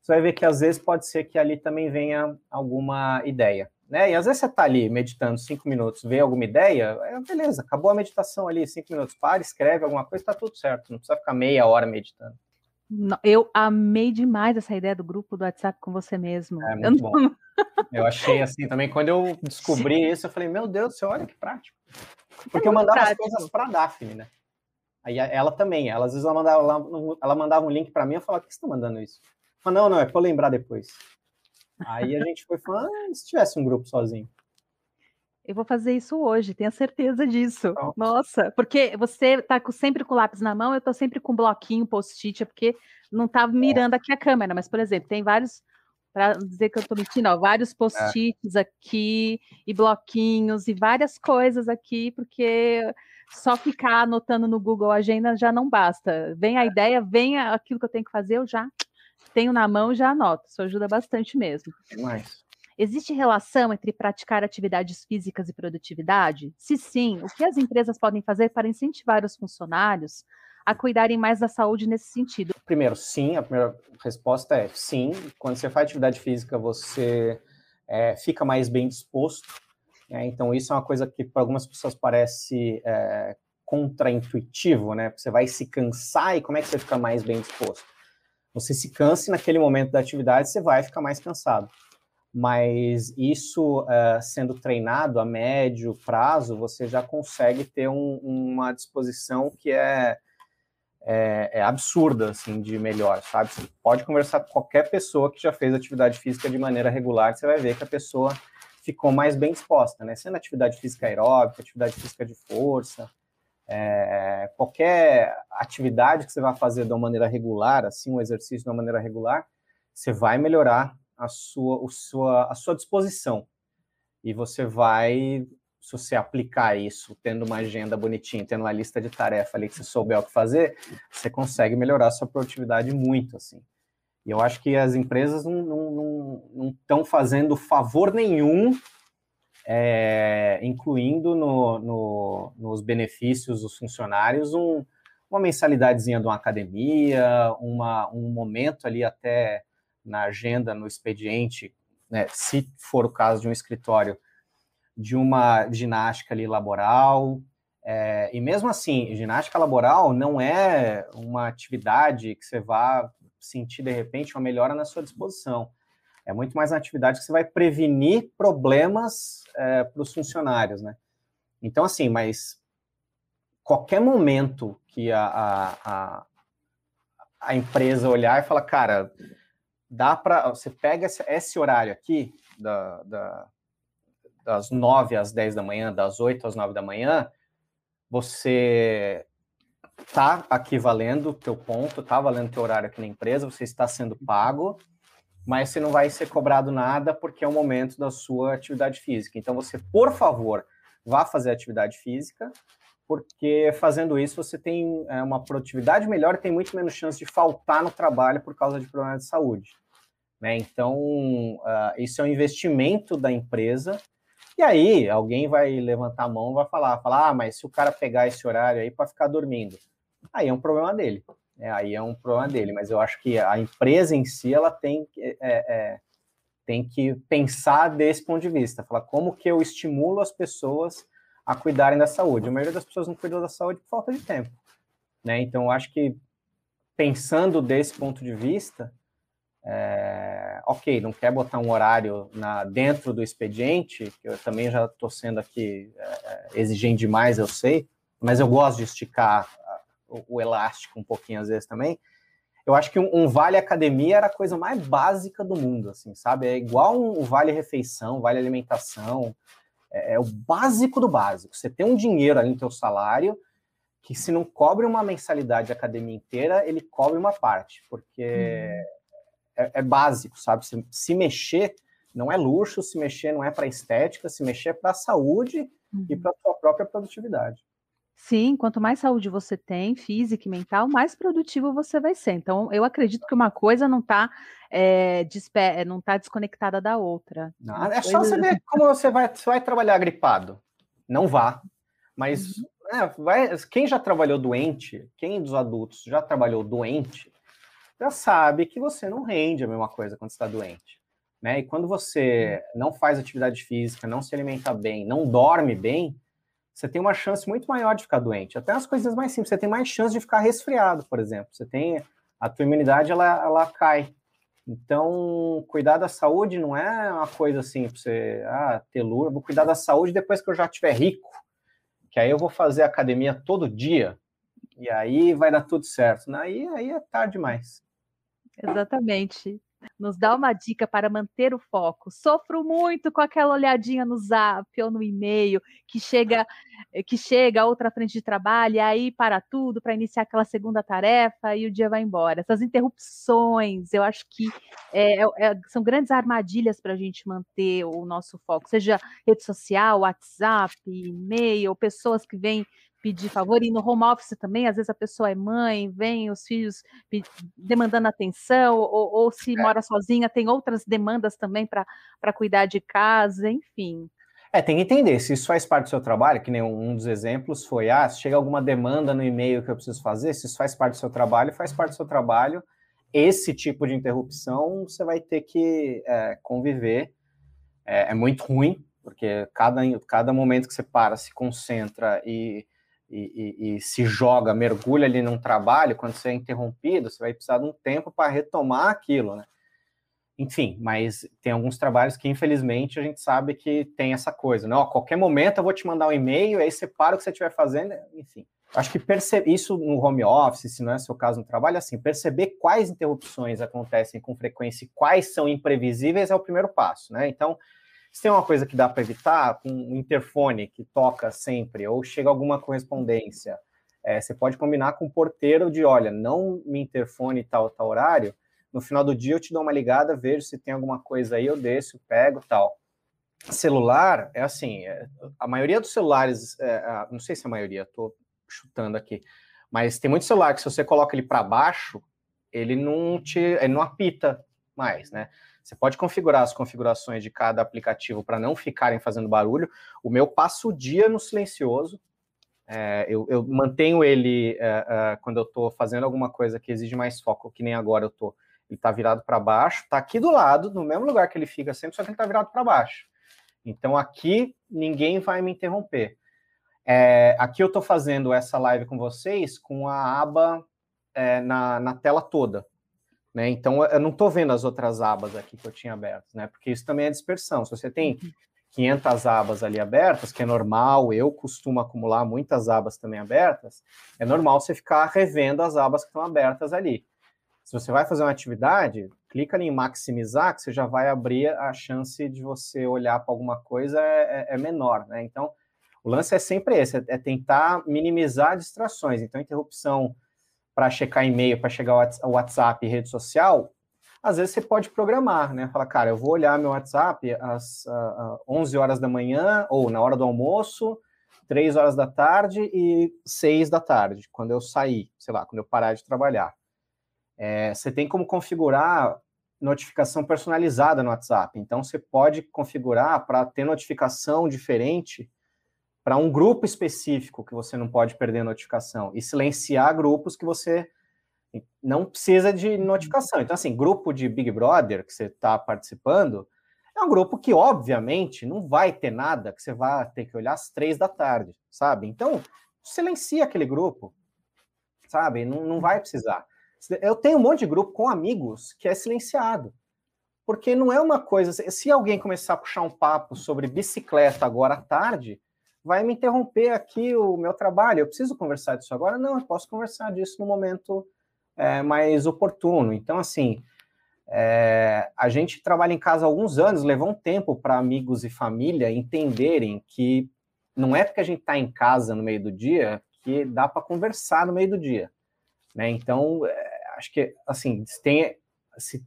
Você vai ver que às vezes pode ser que ali também venha alguma ideia. Né? E às vezes você está ali meditando cinco minutos, vê alguma ideia, é, beleza, acabou a meditação ali, cinco minutos, para, escreve alguma coisa, está tudo certo, não precisa ficar meia hora meditando. Eu amei demais essa ideia do grupo do WhatsApp com você mesmo. É muito eu bom. *laughs* Eu achei assim também, quando eu descobri isso, eu falei, meu Deus do céu, olha que prático. Porque é eu mandava prático. as coisas para a Daphne, né? Aí ela também, ela, às vezes ela mandava, ela, ela mandava um link para mim, eu falava, por que você está mandando isso? Falei, não, não, é para lembrar depois. Aí a gente foi falando, ah, se tivesse um grupo sozinho. Eu vou fazer isso hoje, tenho certeza disso. Pronto. Nossa, porque você tá sempre com o lápis na mão, eu tô sempre com um bloquinho, post-it, é porque não tá mirando aqui a câmera, mas, por exemplo, tem vários, para dizer que eu tô mentindo, ó, vários post-its é. aqui, e bloquinhos, e várias coisas aqui, porque só ficar anotando no Google Agenda já não basta. Vem a é. ideia, vem aquilo que eu tenho que fazer, eu já tenho na mão, já anoto. Isso ajuda bastante mesmo. Mais. Existe relação entre praticar atividades físicas e produtividade? Se sim, o que as empresas podem fazer para incentivar os funcionários a cuidarem mais da saúde nesse sentido? Primeiro, sim, a primeira resposta é sim. Quando você faz atividade física, você é, fica mais bem disposto. Né? Então, isso é uma coisa que para algumas pessoas parece é, contraintuitivo, né? Você vai se cansar e como é que você fica mais bem disposto? Você se canse naquele momento da atividade, você vai ficar mais cansado mas isso uh, sendo treinado a médio prazo, você já consegue ter um, uma disposição que é, é, é, absurda, assim, de melhor, sabe? Você pode conversar com qualquer pessoa que já fez atividade física de maneira regular, você vai ver que a pessoa ficou mais bem disposta, né? Sendo atividade física aeróbica, atividade física de força, é, qualquer atividade que você vai fazer de uma maneira regular, assim, um exercício de uma maneira regular, você vai melhorar a sua, o sua, a sua disposição. E você vai, se você aplicar isso, tendo uma agenda bonitinha, tendo uma lista de tarefa ali que você souber o que fazer, você consegue melhorar a sua produtividade muito, assim. E eu acho que as empresas não estão fazendo favor nenhum, é, incluindo no, no, nos benefícios dos funcionários, um, uma mensalidadezinha de uma academia, uma, um momento ali até na agenda, no expediente, né, se for o caso de um escritório, de uma ginástica ali laboral. É, e mesmo assim, ginástica laboral não é uma atividade que você vá sentir de repente uma melhora na sua disposição. É muito mais uma atividade que você vai prevenir problemas é, para os funcionários, né? Então, assim, mas qualquer momento que a, a, a, a empresa olhar e falar, cara, dá para. Você pega esse, esse horário aqui, da, da, das 9 às 10 da manhã, das 8 às 9 da manhã, você está aqui valendo o teu ponto, está valendo o teu horário aqui na empresa, você está sendo pago, mas você não vai ser cobrado nada porque é o momento da sua atividade física. Então, você, por favor, vá fazer atividade física, porque fazendo isso você tem é, uma produtividade melhor e tem muito menos chance de faltar no trabalho por causa de problemas de saúde. Né? Então, uh, isso é um investimento da empresa. E aí, alguém vai levantar a mão e vai falar, falar, ah, mas se o cara pegar esse horário aí para ficar dormindo, aí é um problema dele. Né? Aí é um problema dele. Mas eu acho que a empresa em si, ela tem, é, é, tem que pensar desse ponto de vista, falar como que eu estimulo as pessoas a cuidarem da saúde. A maioria das pessoas não cuida da saúde por falta de tempo, né? Então, eu acho que pensando desse ponto de vista, é, ok, não quer botar um horário na, dentro do expediente, que eu também já estou sendo aqui é, é, exigente demais, eu sei, mas eu gosto de esticar o, o, elástico um pouquinho às vezes também. Eu acho que um, um, vale academia era a coisa mais básica do mundo, assim, sabe? É igual um, vale refeição, vale alimentação, é, é, o básico do básico. Você tem um dinheiro ali no teu salário, que se não cobre uma mensalidade de academia inteira, ele cobre uma parte, porque uhum. é, é, básico, sabe? Se, se, mexer não é luxo, se mexer não é para estética, se mexer é para a saúde uhum. e para a sua própria produtividade. Sim, quanto mais saúde você tem, física e mental, mais produtivo você vai ser. Então, eu acredito que uma coisa não está é, não tá desconectada da outra. Não, é só você ver como você vai, você vai trabalhar gripado. Não vá. Mas uhum. É, vai, quem já trabalhou doente, quem dos adultos já trabalhou doente, já sabe que você não rende a mesma coisa quando está doente. Né? E quando você não faz atividade física, não se alimenta bem, não dorme bem, você tem uma chance muito maior de ficar doente. Até as coisas mais simples, você tem mais chance de ficar resfriado, por exemplo. Você tem a tua imunidade ela, ela cai. Então, cuidar da saúde não é uma coisa assim para você ah, ter lura, vou cuidar da saúde depois que eu já estiver rico que aí eu vou fazer academia todo dia e aí vai dar tudo certo. Aí, aí é tarde demais. Exatamente nos dá uma dica para manter o foco. Sofro muito com aquela olhadinha no Zap ou no e-mail que chega eh, que chega outra frente de trabalho e aí para tudo para iniciar aquela segunda tarefa e o dia vai embora. Essas interrupções, eu acho que é, é, são grandes armadilhas para a gente manter o nosso foco, seja rede social, WhatsApp, e-mail, pessoas que vêm pedir favor, e no home office também, às vezes a pessoa é mãe, vem os filhos demandando atenção, ou, ou se é. mora sozinha, tem outras demandas também para cuidar de casa, enfim. É, tem que entender, se isso faz parte do seu trabalho, que nem um dos exemplos foi, ah, se chega alguma demanda no e-mail que eu preciso fazer, se isso faz parte do seu trabalho, faz parte do seu trabalho, esse tipo de interrupção você vai ter que é, conviver, é, é muito ruim, porque cada, cada momento que você para, se concentra e e, e, e, se joga, mergulha ali num trabalho, quando você é interrompido, você vai precisar de um tempo para retomar aquilo, né? Enfim, mas tem alguns trabalhos que, infelizmente, a gente sabe que tem essa coisa, né? Ó, qualquer momento eu vou te mandar um e-mail, aí você para o que você estiver fazendo, enfim. Acho que perceber isso no home office, se não é seu caso no trabalho, assim, perceber quais interrupções acontecem com frequência e quais são imprevisíveis é o primeiro passo, né? Então, se tem uma coisa que dá para evitar, um interfone que toca sempre, ou chega alguma correspondência, é, você pode combinar com o porteiro de, olha, não me interfone tal, tal horário, no final do dia eu te dou uma ligada, vejo se tem alguma coisa aí, eu desço, pego, tal. Celular, é assim, é, a maioria dos celulares, é, não sei se a maioria, estou chutando aqui, mas tem muito celular que se você coloca ele para baixo, ele não te, ele não apita mais, né? Você pode configurar as configurações de cada aplicativo para não ficarem fazendo barulho. O meu passa o dia no silencioso. É, eu, eu, mantenho ele é, é, quando eu estou fazendo alguma coisa que exige mais foco, que nem agora eu estou. Ele está virado para baixo, está aqui do lado, no mesmo lugar que ele fica sempre, só que ele está virado para baixo. Então aqui ninguém vai me interromper. É, aqui eu estou fazendo essa live com vocês com a aba é, na, na tela toda. Né? Então, eu não estou vendo as outras abas aqui que eu tinha abertas, né? porque isso também é dispersão. Se você tem 500 uhum. abas ali abertas, que é normal, eu costumo acumular muitas abas também abertas, é normal você ficar revendo as abas que estão abertas ali. Se você vai fazer uma atividade, clica em maximizar, que você já vai abrir a chance de você olhar para alguma coisa é, é, é, menor. Né? Então, o lance é sempre esse, é, é tentar minimizar distrações. Então, interrupção para checar e-mail, para chegar ao WhatsApp rede social, às vezes você pode programar, né? Falar, cara, eu vou olhar meu WhatsApp às uh, 11 horas da manhã, ou na hora do almoço, 3 horas da tarde e 6 da tarde, quando eu sair, sei lá, quando eu parar de trabalhar. É, você tem como configurar notificação personalizada no WhatsApp. Então, você pode configurar para ter notificação diferente para um grupo específico que você não pode perder notificação e silenciar grupos que você não precisa de notificação. Então, assim, grupo de Big Brother que você está participando, É um grupo que, obviamente, não vai ter nada que você vai ter que olhar às três da tarde, sabe? Então, silencia aquele grupo, sabe? Não, não vai precisar. Eu tenho um monte de grupo com amigos que é silenciado. Porque não é uma coisa. Se alguém começar a puxar um papo sobre bicicleta agora à tarde, vai me interromper aqui o meu trabalho. Eu preciso conversar disso agora? Não, eu posso conversar disso no momento é, mais oportuno. Então, assim, é, a gente trabalha em casa há alguns anos, levou um tempo para amigos e família entenderem que não é porque a gente está em casa no meio do dia que dá para conversar no meio do dia. Né? Então, é, acho que, assim, se tem, se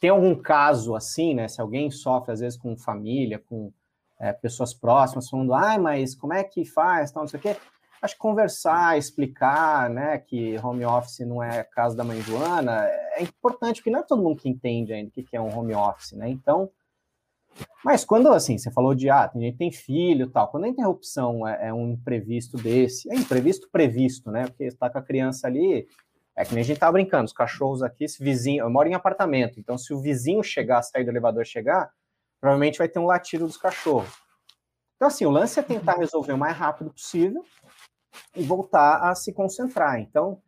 tem algum caso assim, né? Se alguém sofre, às vezes, com família, com é, pessoas próximas, falando, ah, mas como é que faz, tal, não sei o quê. Acho que conversar, explicar, né, que home office não é casa da mãe Joana, é importante, porque não é todo mundo que entende ainda o que é um home office, né? Então, mas quando, assim, você falou de, ah, tem gente tem filho tal, quando a interrupção é, é um imprevisto desse, é imprevisto previsto, né? Porque está com a criança ali, é que nem a gente tá brincando, os cachorros aqui, esse vizinho, eu moro em apartamento, então se o vizinho chegar, sair do elevador chegar, provavelmente vai ter um latido dos cachorros. Então, assim, o lance é tentar resolver o mais rápido possível e voltar a se concentrar. Então,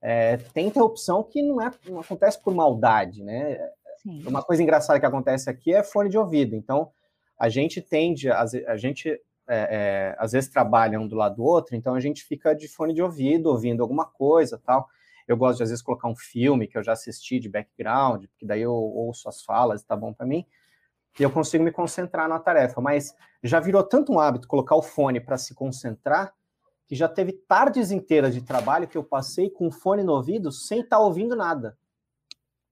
é, tem interrupção que não, é, não acontece por maldade, né? Sim. Uma coisa engraçada que acontece aqui é fone de ouvido. Então, a gente tende, a, a gente é, é, às vezes trabalha um do lado do outro, então a gente fica de fone de ouvido, ouvindo alguma coisa tal. Eu gosto de, às vezes, colocar um filme que eu já assisti de background, porque daí eu ouço as falas e tá bom para mim, e eu consigo me concentrar na tarefa. Mas já virou tanto um hábito colocar o fone para se concentrar, que já teve tardes inteiras de trabalho que eu passei com o fone no ouvido sem estar tá ouvindo nada.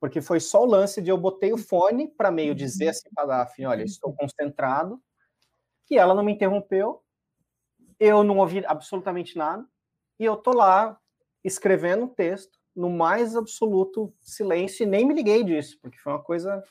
Porque foi só o lance de eu botei o fone para meio dizer assim para a Daphne, olha, estou concentrado, e ela não me interrompeu, eu não ouvi absolutamente nada, e eu tô lá escrevendo um texto no mais absoluto silêncio e nem me liguei disso, porque foi uma coisa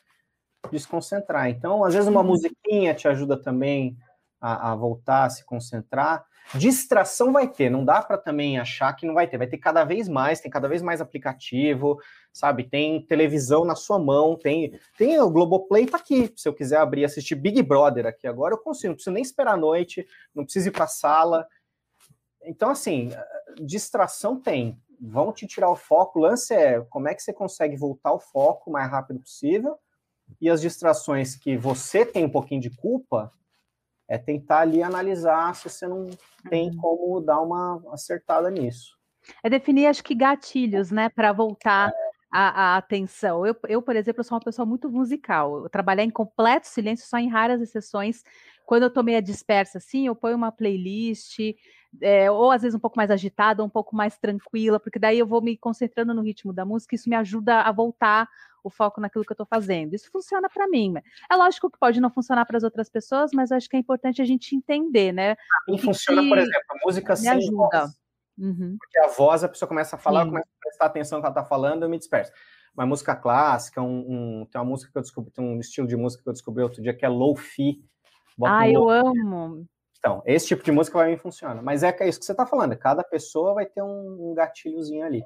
desconcentrar. Então, às vezes uma musiquinha te ajuda também a, a voltar a se concentrar. Distração vai ter, não dá para também achar que não vai ter, vai ter cada vez mais, tem cada vez mais aplicativo, sabe? Tem televisão na sua mão, tem, tem o Globoplay tá aqui, se eu quiser abrir assistir Big Brother aqui agora, eu consigo, não preciso nem esperar a noite, não preciso ir para a sala. Então, assim, distração tem, vão te tirar o foco, o lance é como é que você consegue voltar o foco o mais rápido possível, e as distrações que você tem um pouquinho de culpa, é tentar ali analisar se você não tem uhum. como dar uma acertada nisso. É definir, acho que, gatilhos, né, para voltar a, a, atenção. Eu, eu, por exemplo, sou uma pessoa muito musical. Eu trabalhar em completo silêncio, só em raras exceções. Quando eu tô meio dispersa, assim, eu ponho uma playlist, é, ou às vezes um pouco mais agitada, um pouco mais tranquila, porque daí eu vou me concentrando no ritmo da música, isso me ajuda a voltar o foco naquilo que eu estou fazendo. Isso funciona para mim. É lógico que pode não funcionar para as outras pessoas, mas acho que é importante a gente entender, né? Não funciona, por exemplo, a música sem ajuda. voz. Uhum. Porque a voz, a pessoa começa a falar, começa a prestar atenção no que ela está falando, eu me disperso. Uma música clássica, um, um, tem uma música que eu descobri, tem um estilo de música que eu descobri outro dia que é low-fi. Ah, um eu amo. Então, esse tipo de música vai me funcionar. Mas é, é isso que você está falando, cada pessoa vai ter um, gatilhozinho ali.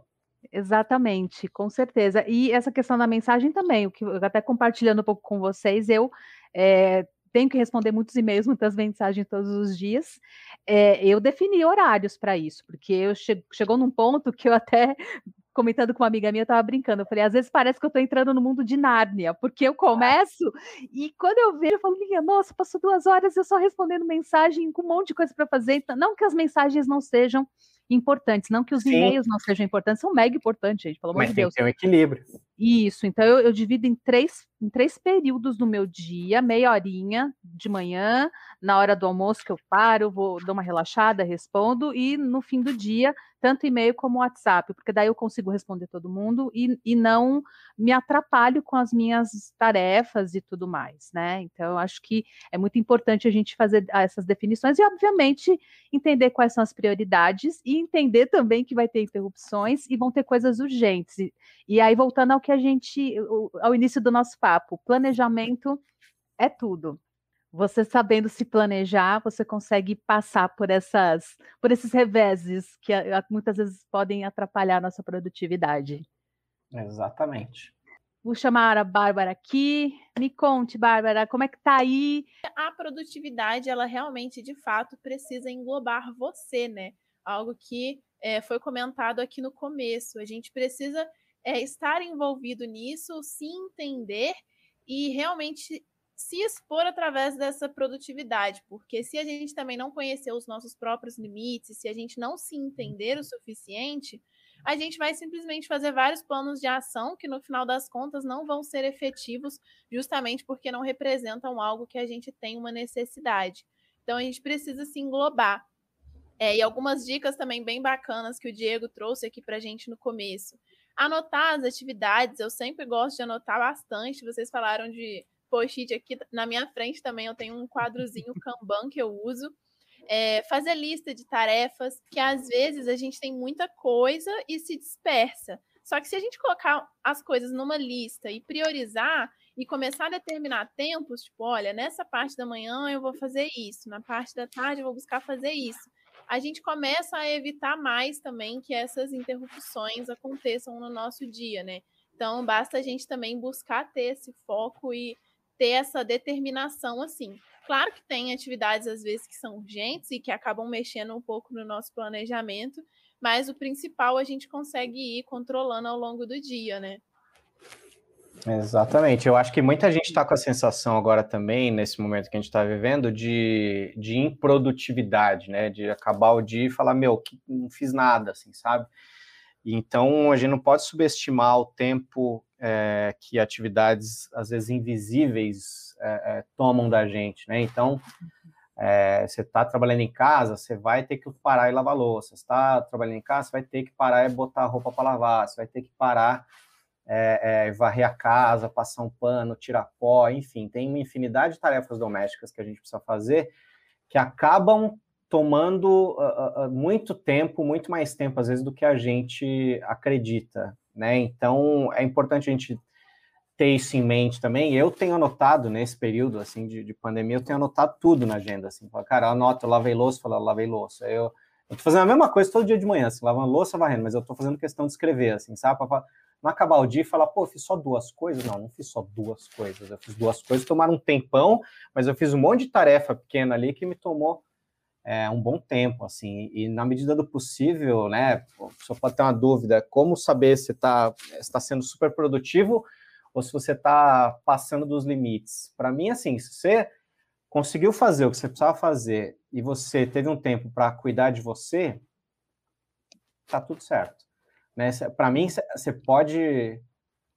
Exatamente, com certeza. E essa questão da mensagem também, o que até compartilhando um pouco com vocês, eu é, tenho que responder muitos e-mails, muitas mensagens todos os dias. É, eu defini horários para isso, porque eu che chegou num ponto que eu até comentando com uma amiga minha, eu tava brincando. Eu falei, às vezes parece que eu tô entrando no mundo de Nárnia, porque eu começo e quando eu vejo, eu falo, minha, nossa, passou duas horas eu só respondendo mensagem com um monte de coisa para fazer. Então, não que as mensagens não sejam importantes, não que os e-mails não sejam importantes, são mega importantes, gente, pelo amor Mas de Deus. Tem um equilíbrio. Isso, então eu, eu, divido em três, em três períodos do meu dia, meia horinha de manhã, na hora do almoço que eu paro, vou dar uma relaxada, respondo, e no fim do dia, tanto e-mail como WhatsApp, porque daí eu consigo responder todo mundo e, e não me atrapalho com as minhas tarefas e tudo mais, né? Então, eu acho que é muito importante a gente fazer essas definições e, obviamente, entender quais são as prioridades e entender também que vai ter interrupções e vão ter coisas urgentes. E, e aí, voltando ao que a gente, ao início do nosso papo, planejamento é tudo. Você sabendo se planejar, você consegue passar por essas, por esses reveses que muitas vezes podem atrapalhar a nossa produtividade. Exatamente. Vou chamar a Bárbara aqui. Me conte, Bárbara, como é que tá aí? A produtividade, ela realmente, de fato, precisa englobar você, né? Algo que é, foi comentado aqui no começo. A gente precisa é, estar envolvido nisso, se entender e realmente se expor através dessa produtividade, porque se a gente também não conhecer os nossos próprios limites, se a gente não se entender o suficiente, a gente vai simplesmente fazer vários planos de ação que no final das contas não vão ser efetivos, justamente porque não representam algo que a gente tem uma necessidade. Então a gente precisa se englobar. É, e algumas dicas também bem bacanas que o Diego trouxe aqui para a gente no começo. Anotar as atividades, eu sempre gosto de anotar bastante. Vocês falaram de post-it aqui na minha frente também, eu tenho um quadrozinho *laughs* Kanban que eu uso. É, fazer lista de tarefas, que às vezes a gente tem muita coisa e se dispersa. Só que se a gente colocar as coisas numa lista e priorizar e começar a determinar tempos, tipo, olha, nessa parte da manhã eu vou fazer isso, na parte da tarde eu vou buscar fazer isso a gente começa a evitar mais também que essas interrupções aconteçam no nosso dia, né? Então, basta a gente também buscar ter esse foco e ter essa determinação assim. Claro que tem atividades às vezes que são urgentes e que acabam mexendo um pouco no nosso planejamento, mas o principal a gente consegue ir controlando ao longo do dia, né? Exatamente. Eu acho que muita gente está com a sensação agora também, nesse momento que a gente está vivendo, de, de improdutividade, né? De acabar o dia e falar, meu, não fiz nada, assim, sabe? Então, a gente não pode subestimar o tempo é, que atividades, às vezes, invisíveis é, é, tomam da gente, né? Então, é, você está trabalhando em casa, você vai ter que parar e lavar louça. Você está trabalhando em casa, você vai ter que parar e botar a roupa para lavar. Você vai ter que parar é, é, varrer a casa, passar um pano, tirar pó, enfim, tem uma infinidade de tarefas domésticas que a gente precisa fazer que acabam tomando uh, uh, muito tempo, muito mais tempo, às vezes, do que a gente acredita, né? Então, é importante a gente ter isso em mente também. Eu tenho anotado nesse período, assim, de, de pandemia, eu tenho anotado tudo na agenda, assim. Cara, eu anoto, eu lavei louça, falo, lavei louça. Eu, eu tô fazendo a mesma coisa todo dia de manhã, assim, lavando louça, varrendo, mas eu tô fazendo questão de escrever, assim, sabe? Não acabar o dia e falar, pô, fiz só duas coisas. Não, não fiz só duas coisas. Eu fiz duas coisas, tomaram um tempão, mas eu fiz um monte de tarefa pequena ali que me tomou é, um bom tempo, assim. E na medida do possível, né, só pode ter uma dúvida, como saber se está tá sendo super produtivo ou se você está passando dos limites. Para mim, assim, se você conseguiu fazer o que você precisava fazer e você teve um tempo para cuidar de você, tá tudo certo. Né? Para mim, você pode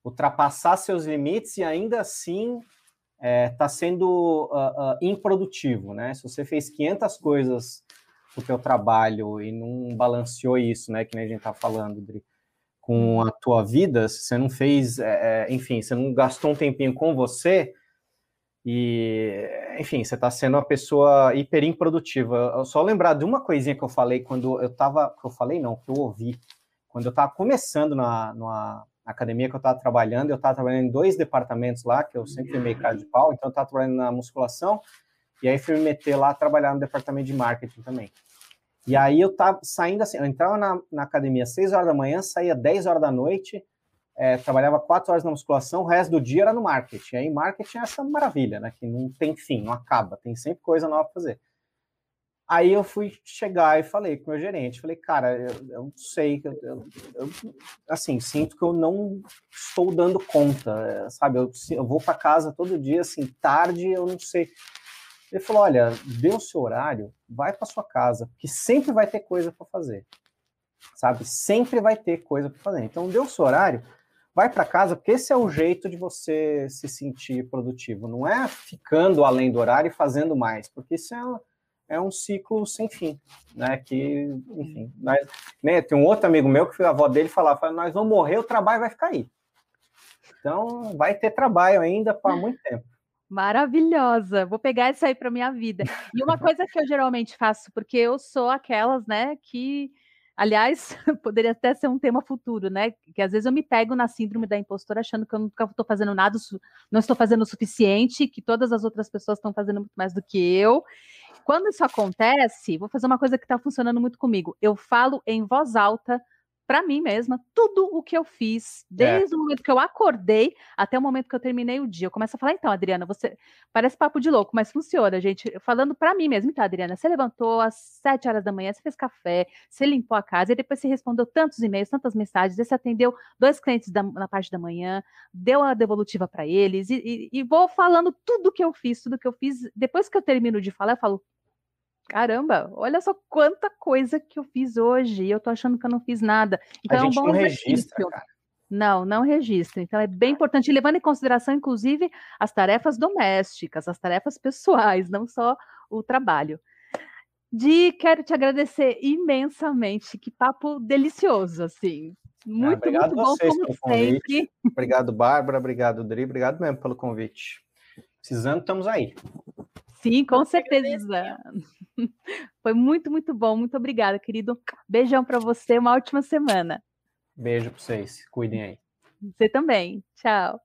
ultrapassar seus limites e ainda assim está é, tá sendo uh, uh, improdutivo, né? Se você fez 500 coisas o teu trabalho e não balanceou isso, né? Que nem a gente está falando, Dri, com a tua vida, se você não fez, é, é, enfim, você não gastou um tempinho com você e, enfim, você está sendo uma pessoa hiper improdutiva. Eu só lembrar de uma coisinha que eu falei quando eu estava, que eu falei não, que eu ouvi quando eu estava começando na, na, academia que eu estava trabalhando, eu estava trabalhando em dois departamentos lá, que eu sempre fui meio cara de pau, então eu estava trabalhando na musculação, e aí fui me meter lá trabalhar no departamento de marketing também. E aí eu estava saindo assim, eu entrava na, na academia às 6 horas da manhã, saía 10 horas da noite, é, trabalhava 4 horas na musculação, o resto do dia era no marketing. Aí marketing é essa maravilha, né? Que não tem fim, não acaba, tem sempre coisa nova para fazer. Aí eu fui chegar e falei com o meu gerente, falei, cara, eu, eu não sei, eu, eu, eu, assim, sinto que eu não estou dando conta, sabe? Eu, eu vou para casa todo dia, assim, tarde, eu não sei. Ele falou, olha, dê o seu horário, vai para sua casa, porque sempre vai ter coisa para fazer, sabe? Sempre vai ter coisa para fazer. Então, dê o seu horário, vai para casa, porque esse é o jeito de você se sentir produtivo. Não é ficando além do horário e fazendo mais, porque isso é é um ciclo sem fim, né? Que, enfim, nós, né, tem um outro amigo meu que a avó dele falava, nós vamos morrer, o trabalho vai ficar aí. Então, vai ter trabalho ainda para muito tempo. Maravilhosa, vou pegar isso aí para minha vida. E uma coisa que eu geralmente faço, porque eu sou aquelas, né, que, aliás, *laughs* poderia até ser um tema futuro, né, que às vezes eu me pego na síndrome da impostora achando que eu nunca estou fazendo nada, não estou fazendo o suficiente, que todas as outras pessoas estão fazendo muito mais do que eu, quando isso acontece, vou fazer uma coisa que está funcionando muito comigo. Eu falo em voz alta para mim mesma tudo o que eu fiz, é. desde é. o momento que eu acordei até o momento que eu terminei o dia. Eu começo a falar, então, Adriana, você parece papo de louco, mas funciona, gente. Falando para mim mesmo, então, Adriana, você levantou às sete horas da manhã, você fez café, você limpou a casa, e depois você respondeu tantos e-mails, tantas mensagens, você atendeu dois clientes da, na parte da manhã, deu a devolutiva para eles, e, e, e vou falando tudo que eu fiz, tudo que eu fiz. Depois que eu termino de falar, eu falo, caramba, olha só quanta coisa que eu fiz hoje e eu tô achando que eu não fiz nada. Então a é um não registra, cara. Não, não registra. Então é bem importante, levando em consideração, inclusive, as tarefas domésticas, as tarefas pessoais, não só o trabalho. Di, quero te agradecer imensamente. Que papo delicioso, assim. Ah, muito, ah, muito bom, como sempre. Obrigado, Bárbara. Obrigado, Dri. Obrigado mesmo pelo convite. Precisando, estamos aí. Sim, com certeza. *laughs* Foi muito, muito bom. Muito obrigada, querido. Beijão para você. Uma ótima semana. Beijo para vocês. Cuidem aí. Você também. Tchau.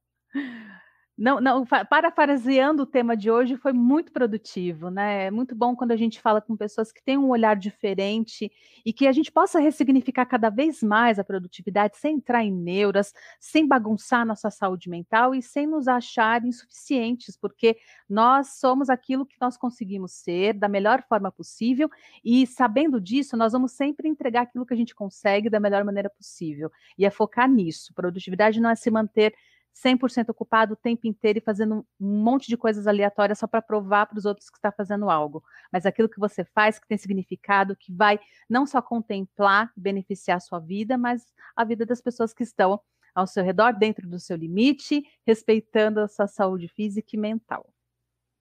Não, não, parafraseando o tema de hoje, foi muito produtivo, né? É muito bom quando a gente fala com pessoas que têm um olhar diferente e que a gente possa ressignificar cada vez mais a produtividade sem entrar em neuras, sem bagunçar nossa saúde mental e sem nos achar insuficientes, porque nós somos aquilo que nós conseguimos ser da melhor forma possível e sabendo disso, nós vamos sempre entregar aquilo que a gente consegue da melhor maneira possível. E é focar nisso. Produtividade não é se manter 100% ocupado o tempo inteiro e fazendo um monte de coisas aleatórias só para provar para os outros que está fazendo algo. Mas aquilo que você faz, que tem significado, que vai não só contemplar, beneficiar a sua vida, mas a vida das pessoas que estão ao seu redor, dentro do seu limite, respeitando a sua saúde física e mental.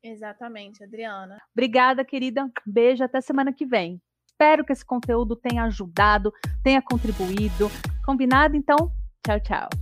Exatamente, Adriana. Obrigada, querida. Beijo, até semana que vem. Espero que esse conteúdo tenha ajudado, tenha contribuído. Combinado? Então, tchau, tchau.